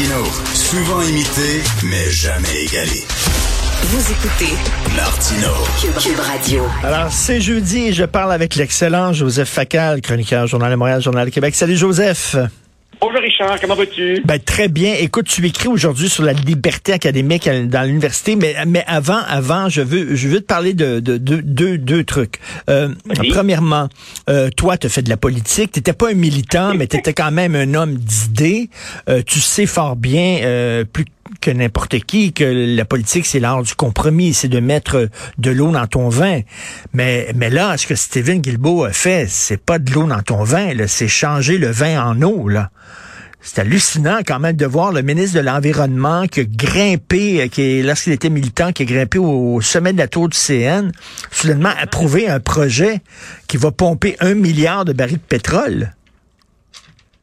Martino, souvent imité, mais jamais égalé. Vous écoutez Martino. Cube, Radio. Alors, c'est jeudi et je parle avec l'excellent Joseph Facal, chroniqueur Journal de Montréal, Journal de Québec. Salut Joseph. Bonjour Richard, comment vas-tu? Ben, très bien. Écoute, tu écris aujourd'hui sur la liberté académique dans l'université, mais, mais avant, avant, je veux, je veux te parler de, de, de, de deux trucs. Euh, Premièrement, euh, toi, tu fais de la politique. Tu pas un militant, mais tu étais quand même un homme d'idées. Euh, tu sais fort bien, euh, plus que n'importe qui que la politique, c'est l'art du compromis, c'est de mettre de l'eau dans ton vin. Mais, mais là, ce que Steven Guilbeault a fait, c'est pas de l'eau dans ton vin, c'est changer le vin en eau, là. C'est hallucinant quand même de voir le ministre de l'Environnement qui a grimpé, qui lorsqu'il était militant, qui a grimpé au sommet de la tour du CN, soudainement approuver un projet qui va pomper un milliard de barils de pétrole.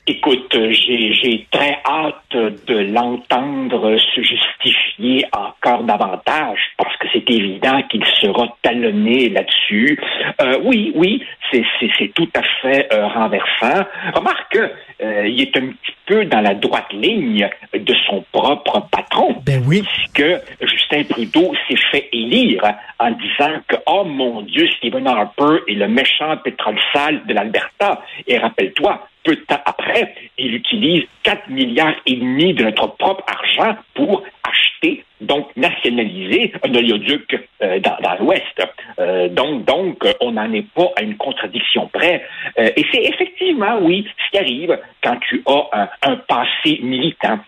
Écoute, j'ai très hâte de l'entendre se justifier encore davantage parce que c'est évident qu'il sera talonné là-dessus. Euh, oui, oui, c'est tout à fait euh, renversant. Remarque, euh, il est un petit peu dans la droite ligne de son propre patron. Ben oui. Puisque Justin Trudeau s'est fait élire en disant que, oh mon Dieu, Stephen Harper est le méchant pétrole sale de l'Alberta. Et rappelle-toi, peu de temps après, il utilise 4 milliards et demi de notre propre argent pour acheter, donc nationaliser un oléoduc euh, dans, l'Ouest. Euh, donc, donc, on n'en est pas à une contradiction près. Euh, et c'est effectivement, oui, ce qui arrive quand tu as un, passé militant.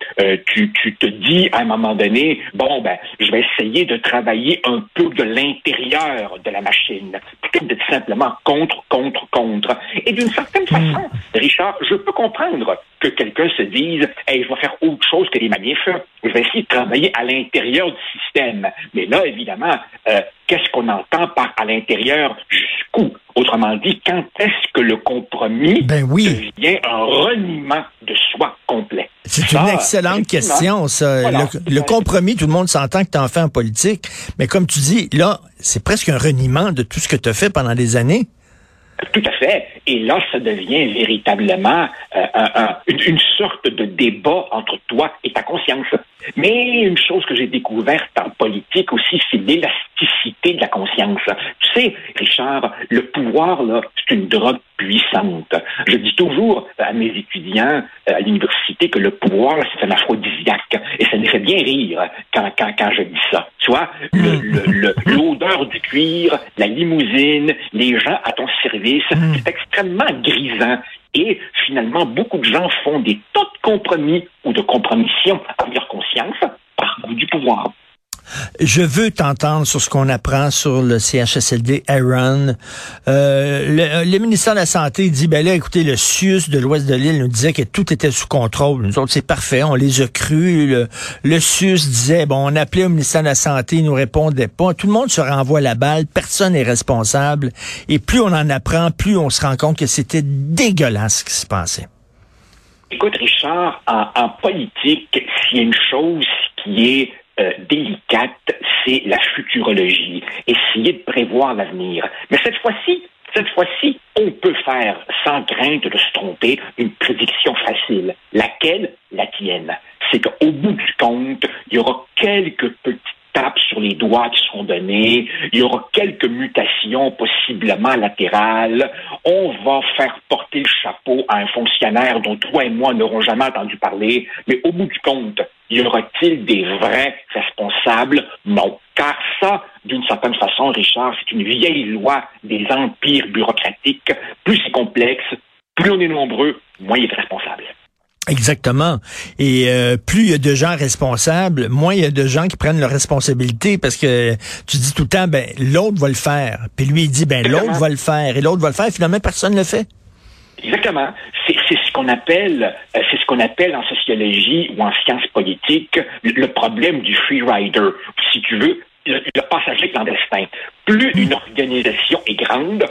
tu, tu te dis à un moment donné, bon, ben, je vais essayer de travailler un peu de l'intérieur de la machine, plutôt que d'être simplement contre, contre, contre. Et d'une certaine hmm. façon, Richard, je peux comprendre que quelqu'un se dise, hey, je vais faire autre chose que les magnifiques. Je vais essayer de travailler à l'intérieur du système. Mais là, évidemment, euh, qu'est-ce qu'on entend par à l'intérieur? Jusqu'où? Autrement dit, quand est-ce que le compromis ben oui. devient un reniement de soi complet? C'est une excellente question, ça. le, compromis, tout le monde s'entend que tu en fais en politique, mais comme tu dis, là, c'est presque un reniement de tout ce que tu as fait pendant des années. Tout à fait. Et là, ça devient véritablement euh, une, sorte de débat entre toi et ta conscience. Mais une chose que j'ai découverte en politique aussi, c'est l'élasticité de la conscience. Tu sais, Richard, le pouvoir, là, c'est une drogue puissante. Je dis toujours à mes étudiants euh, à l'université que le pouvoir, c'est un aphrodisiaque. Et ça me fait bien rire quand, quand, quand je dis ça. Tu vois, l'odeur du cuir, la limousine, les gens à ton service, mm. c'est extrêmement grisant. Et finalement, beaucoup de gens font des tas de compromis ou de compromissions avec leur conscience par goût du pouvoir. Je veux t'entendre sur ce qu'on apprend sur le CHSLD Aaron. Euh, le, ministère de la Santé dit, ben là, écoutez, le CIUS de l'ouest de l'île nous disait que tout était sous contrôle. Nous autres, c'est parfait, on les a crus. Le, le CIUS disait, bon, on appelait au ministère de la Santé, il nous répondait pas. Tout le monde se renvoie la balle, personne n'est responsable. Et plus on en apprend, plus on se rend compte que c'était dégueulasse ce qui se passait. Écoute, Richard, en politique, s'il y a une chose qui est euh, délicate, c'est la futurologie, essayer de prévoir l'avenir. Mais cette fois-ci, cette fois-ci, on peut faire, sans crainte de se tromper, une prédiction facile. Laquelle? La tienne. C'est qu'au bout du compte, il y aura quelques petites tapes sur les doigts qui seront données, il y aura quelques mutations possiblement latérales, on va faire porter le chapeau à un fonctionnaire dont toi et moi n'aurons jamais entendu parler, mais au bout du compte, y aura-t-il des vrais responsables? Non. Car ça, d'une certaine façon, Richard, c'est une vieille loi des empires bureaucratiques. Plus c'est complexe, plus on est nombreux, moins il est responsable. Exactement. Et euh, plus il y a de gens responsables, moins il y a de gens qui prennent leurs responsabilités parce que tu dis tout le temps, ben l'autre va le faire. Puis lui, il dit, ben l'autre va le faire. Et l'autre va le faire. Finalement, personne ne le fait. Exactement. C'est ce qu'on appelle, euh, c'est ce qu'on appelle en sociologie ou en sciences politiques le problème du free rider. Si tu veux, le, le passager clandestin. Plus une organisation est grande,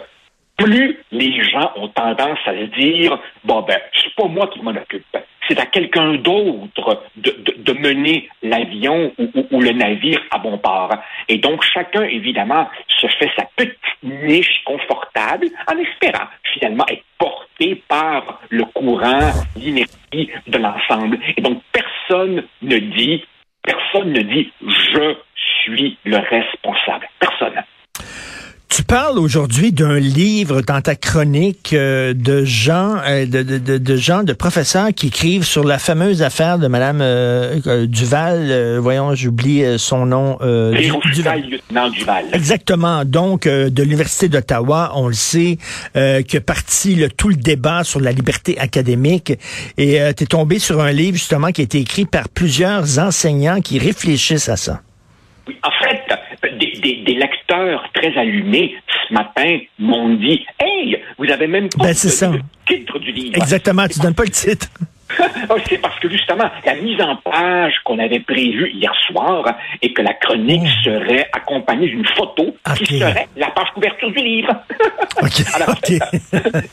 plus les gens ont tendance à se dire bon ben c'est pas moi qui m'en occupe, c'est à quelqu'un d'autre de, de, mener l'avion ou, ou, le navire à bon port. Et donc chacun évidemment se fait sa petite niche confortable en espérant finalement être porté par le courant, l'inertie de l'ensemble. Et donc personne personne ne dit, personne ne dit je suis le responsable. Personne. Tu parles aujourd'hui d'un livre dans ta chronique euh, de gens, euh, de, de, de, gens, de professeurs qui écrivent sur la fameuse affaire de Madame euh, Duval. voyons, j'oublie son nom. Duval. lieutenant Duval. Exactement. Donc, de l'université d'Ottawa, on le sait, que parti le, tout le débat sur la liberté académique. Et tu es tombé sur un livre justement qui a été écrit par plusieurs enseignants qui réfléchissent à ça. Oui, en fait, des, lecteurs très allumés ce matin m'ont dit Hey, vous avez même pas ben, le titre du livre. Exactement, tu donnes pas le titre. Oh, c'est parce que justement, la mise en page qu'on avait prévue hier soir et que la chronique oh. serait accompagnée d'une photo qui serait la page couverture du livre.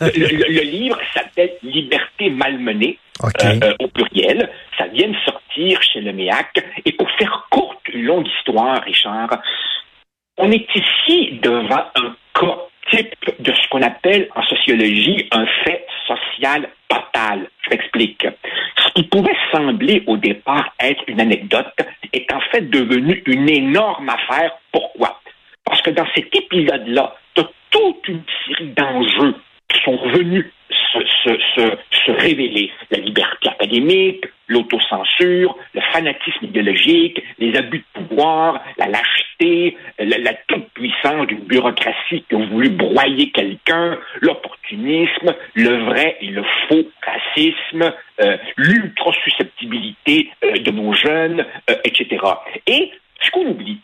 le, livre s'appelle Liberté malmenée euh, euh, au pluriel. Ça vient de sortir chez le MEAC. Et pour faire courte, une longue histoire, Richard, on est ici devant un cas type de ce qu'on appelle en sociologie un fait social total. Je m'explique. Ce qui pouvait sembler au départ être une anecdote est en fait devenu une énorme affaire. Pourquoi? Parce que dans cet épisode-là, tu as toute une série d'enjeux qui sont venus se, révéler. La liberté académique, l'autocensure, le fanatisme idéologique, les abus de pouvoir, la lâcheté, la, toute-puissance d'une bureaucratie qui a voulu broyer quelqu'un, l'opportunisme, le vrai et le faux racisme, euh, l'ultra-susceptibilité euh, de nos jeunes, euh, etc. Et ce qu'on oublie,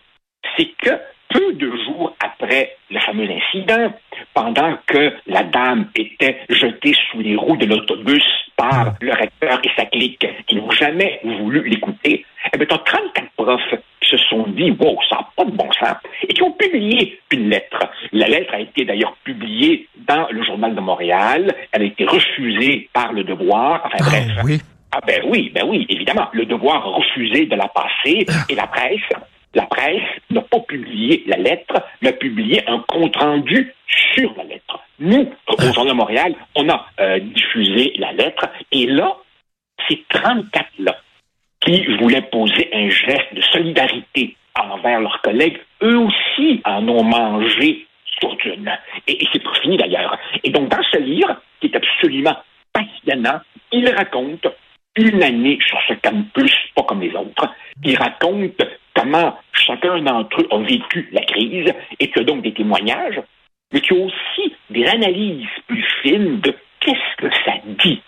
c'est que peu de jours après le fameux incident, pendant que la dame était jetée sous les roues de l'autobus par le recteur et sa clique qui n'ont jamais voulu l'écouter, eh bien, 34 profs qui se sont dit, wow, ça n'a pas de bon sens, et qui ont publié une lettre. La lettre a été d'ailleurs publiée dans le Journal de Montréal. Elle a été refusée par le devoir. Enfin, ah, bref. Oui. Ah ben oui, ben oui, évidemment. Le devoir refusé de la passer et la presse la presse n'a pas publié la lettre, mais a publié un compte-rendu sur la lettre. Nous, au Journal de Montréal, on a euh, diffusé la lettre, et là, ces 34-là qui voulaient poser un geste de solidarité envers leurs collègues, eux aussi en ont mangé sur d'une. Et, et c'est pas fini d'ailleurs. Et donc, dans ce livre, qui est absolument passionnant, il raconte une année sur ce campus, pas comme les autres. Il raconte comment chacun d'entre eux a vécu la crise et tu as donc des témoignages, mais tu as aussi des analyses plus fines de qu'est-ce que ça dit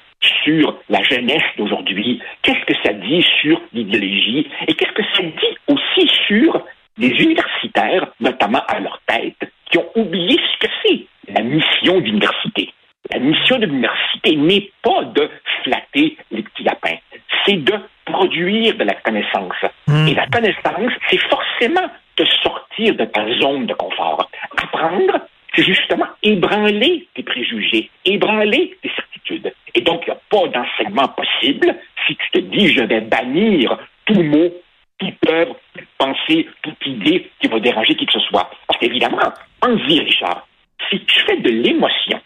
sur la jeunesse d'aujourd'hui, qu'est-ce que ça dit sur l'idéologie et qu'est-ce que ça dit aussi sur les universitaires, notamment à leur tête, qui ont oublié ce que c'est la mission d'université. La mission de l'université n'est pas de flatter les petits lapins, c'est de produire de la connaissance. Hmm. Et la connaissance, c'est forcément de sortir de ta zone de confort. Apprendre, c'est justement ébranler tes préjugés, ébranler tes certitudes. Et donc, il n'y a pas d'enseignement possible si tu te dis je vais bannir tout mot, toute œuvre, toute pensée, toute idée qui va déranger qui que ce soit. Parce qu'évidemment, en vie, Richard, si tu fais de l'émotion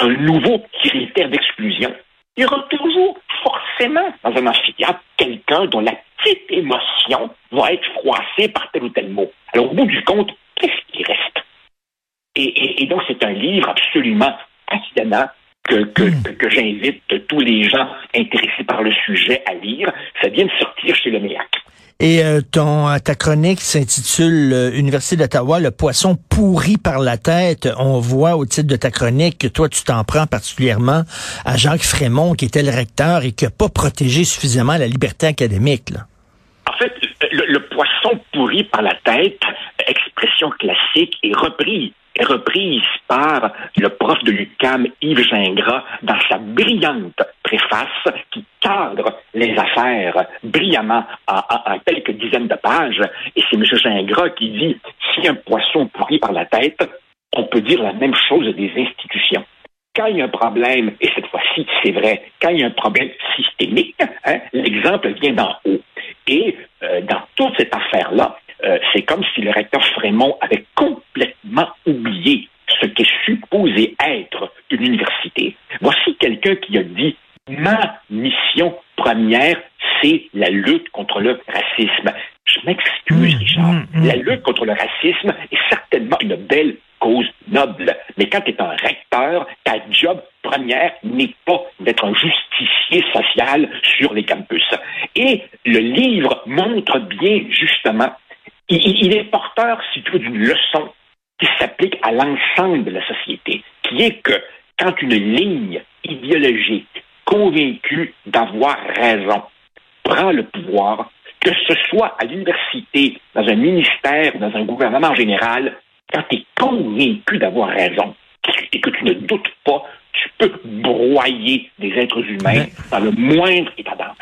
un nouveau critère d'exclusion, il y aura toujours forcément dans un amphithéâtre quelqu'un dont la petite émotion va être froissée par tel ou tel mot. Alors au bout du compte, qu'est-ce qui reste? Et, donc c'est un livre absolument passionnant que, que, hmm. que, j'invite tous les gens intéressés par le sujet à lire. Ça vient de sortir chez le MEAC. Et euh, ton euh, ta chronique s'intitule euh, Université d'Ottawa, le poisson pourri par la tête. On voit au titre de ta chronique que toi tu t'en prends particulièrement à Jacques Frémont, qui était le recteur et qui n'a pas protégé suffisamment la liberté académique. Là. En fait, le, poisson pourri par la tête, expression classique, est repris est reprise par le prof de l'UQAM, Yves Gingras, dans sa brillante préface qui cadre les affaires brillamment en, quelques dizaines de pages. Et c'est M. Gingras qui dit, si un poisson pourrit par la tête, on peut dire la même chose des institutions. Quand il y a un problème, et cette fois-ci, c'est vrai, quand il y a un problème systémique, hein, l'exemple vient d'en haut. Et euh, dans toute cette affaire-là, euh, c'est comme si le recteur Frémont avait complètement oublié ce qu'est supposé être une université. Voici quelqu'un qui a dit Ma mission première, c'est la lutte contre le racisme. Je m'excuse, Mmh, Richard. mmh, mmh. La lutte contre le racisme est certainement une belle cause noble. Mais quand tu es un recteur, ta job première n'est pas d'être un justicier social sur les campus. Et le livre montre bien, justement, il, il- il est porteur, si tu veux, d'une leçon qui s'applique à l'ensemble de la société, qui est que quand une ligne idéologique convaincue d'avoir raison prend le pouvoir, que ce soit à l'université, dans un ministère, dans un gouvernement en général, quand tu es convaincu d'avoir raison et que tu ne doutes pas, tu peux broyer des êtres humains dans le moindre état d'âme.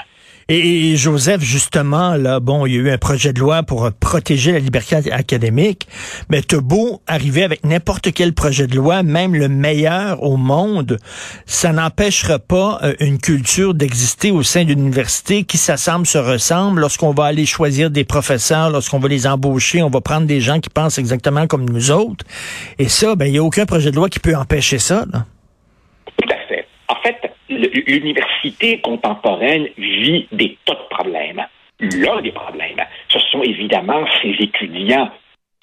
Et, Joseph, justement, là, bon, il y a eu un projet de loi pour euh, protéger la liberté académique, mais t'as beau arriver avec n'importe quel projet de loi, même le meilleur au monde, ça n'empêchera pas euh, une culture d'exister au sein d'une université qui s'assemble, se ressemble. Lorsqu'on va aller choisir des professeurs, lorsqu'on va les embaucher, on va prendre des gens qui pensent exactement comme nous autres. Et ça, ben, il n'y a aucun projet de loi qui peut empêcher ça. Tout à fait. En fait, le- l'université contemporaine vit des tas de problèmes. L'un des problèmes, ce sont évidemment ces étudiants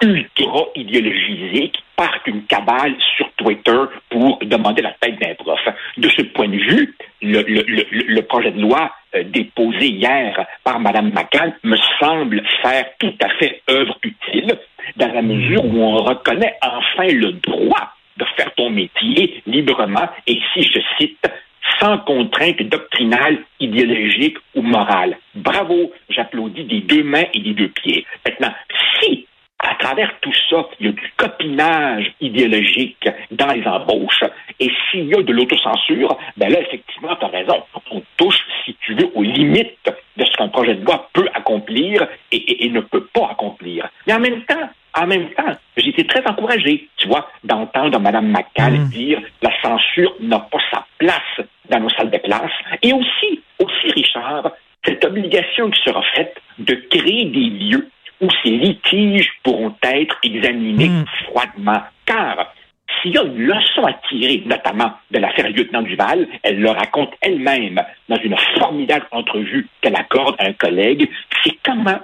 ultra idéologisés qui partent une cabale sur Twitter pour demander la tête d'un prof. De ce point de vue, le, projet de loi euh, déposé hier par Mme McCann me semble faire tout à fait œuvre utile dans la mesure où on reconnaît enfin le droit de faire ton métier librement et si je cite sans contrainte doctrinale, idéologique ou morale. Bravo, j'applaudis des deux mains et des deux pieds. Maintenant, si à travers tout ça, il y a du copinage idéologique dans les embauches. Et s'il y a de l'autocensure, ben là, effectivement, tu as raison. On touche, si tu veux, aux limites de ce qu'un projet de loi peut accomplir et, et- et ne peut pas accomplir. Mais en même temps, en même temps, j'ai été très encouragé, tu vois, d'entendre Mme McCall Mm. dire la censure n'a pas sa place dans nos salles de classe. Et aussi, aussi, Richard, cette obligation qui sera faite de créer des lieux où ces litiges pourront être examinés Mm. froidement. Car s'il y a une leçon à tirer, notamment de l'affaire lieutenant Duval, elle le raconte elle-même dans une formidable entrevue qu'elle accorde à un collègue, c'est comment,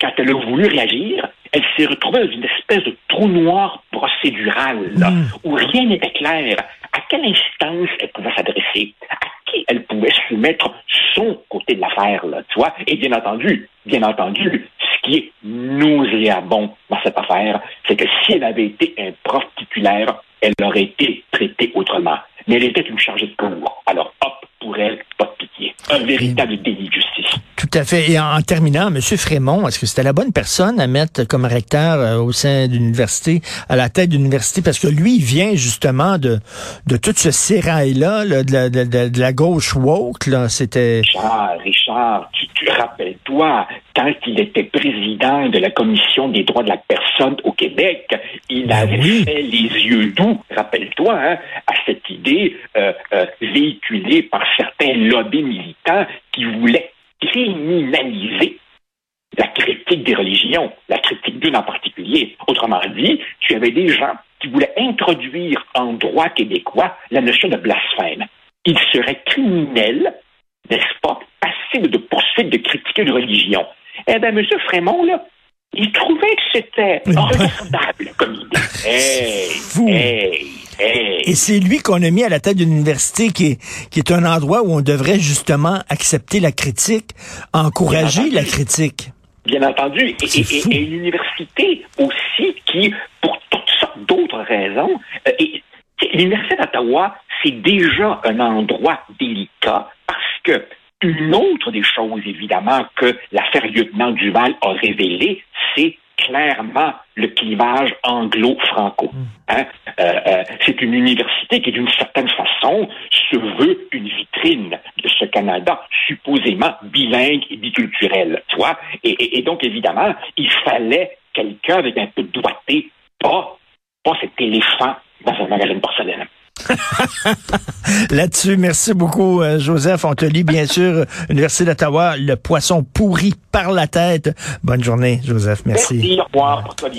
quand elle a voulu réagir, elle s'est retrouvée dans une espèce de trou noir procédural, là, Mm. où rien n'était clair. À quelle instance elle pouvait s'adresser? À qui elle pouvait soumettre son côté de l'affaire, là, tu vois? Et bien entendu, bien entendu, ce qui est nauséabond dans cette affaire, c'est que si elle avait été un prof titulaire, elle aurait été traitée autrement. Mais elle était une chargée de cours. Alors, hop, pour elle, pas de pitié. Un véritable délit de à fait. Et en, en terminant, M. Frémont, est-ce que c'était la bonne personne à mettre comme recteur euh, au sein d'une université, à la tête d'une université? Parce que lui, il vient justement de, de tout ce sérail-là, là, de, la, de, de- de la gauche woke. Là. C'était... Richard, Richard, tu, tu rappelles-toi, quand il était président de la Commission des droits de la personne au Québec, il Ben avait oui. fait les yeux doux, rappelle-toi, hein, à cette idée euh, euh, véhiculée par certains lobbies militants qui voulaient criminaliser la critique des religions, la critique d'une en particulier. Autrement dit, tu avais des gens qui voulaient introduire en droit québécois la notion de blasphème. Il serait criminel, n'est-ce pas, passible de poursuite de critiquer une religion. Eh bien, M. Frémont, là, il trouvait que c'était regardable comme idée. Hey, fou. hey, hey. Et c'est lui qu'on a mis à la tête d'une université qui est, qui est un endroit où on devrait justement accepter la critique, encourager la critique. Bien entendu. Et, C'est et- fou. et une université aussi qui, pour toutes sortes d'autres raisons, euh, l'Université d'Ottawa, c'est déjà un endroit délicat parce que une autre des choses, évidemment, que l'affaire lieutenant Duval a révélé, c'est clairement le clivage anglo-franco. Hein? Euh, euh, c'est une université qui, d'une certaine façon, se veut une vitrine de ce Canada supposément bilingue et biculturel, tu vois? Et, et- et donc, évidemment, il fallait quelqu'un avec un peu de doigté, pas, pas cet éléphant dans un magasin de porcelaine. Là-dessus, merci beaucoup, euh, Joseph. On te lit, bien sûr, Université d'Ottawa, le poisson pourri par la tête. Bonne journée, Joseph. Merci. Merci, au revoir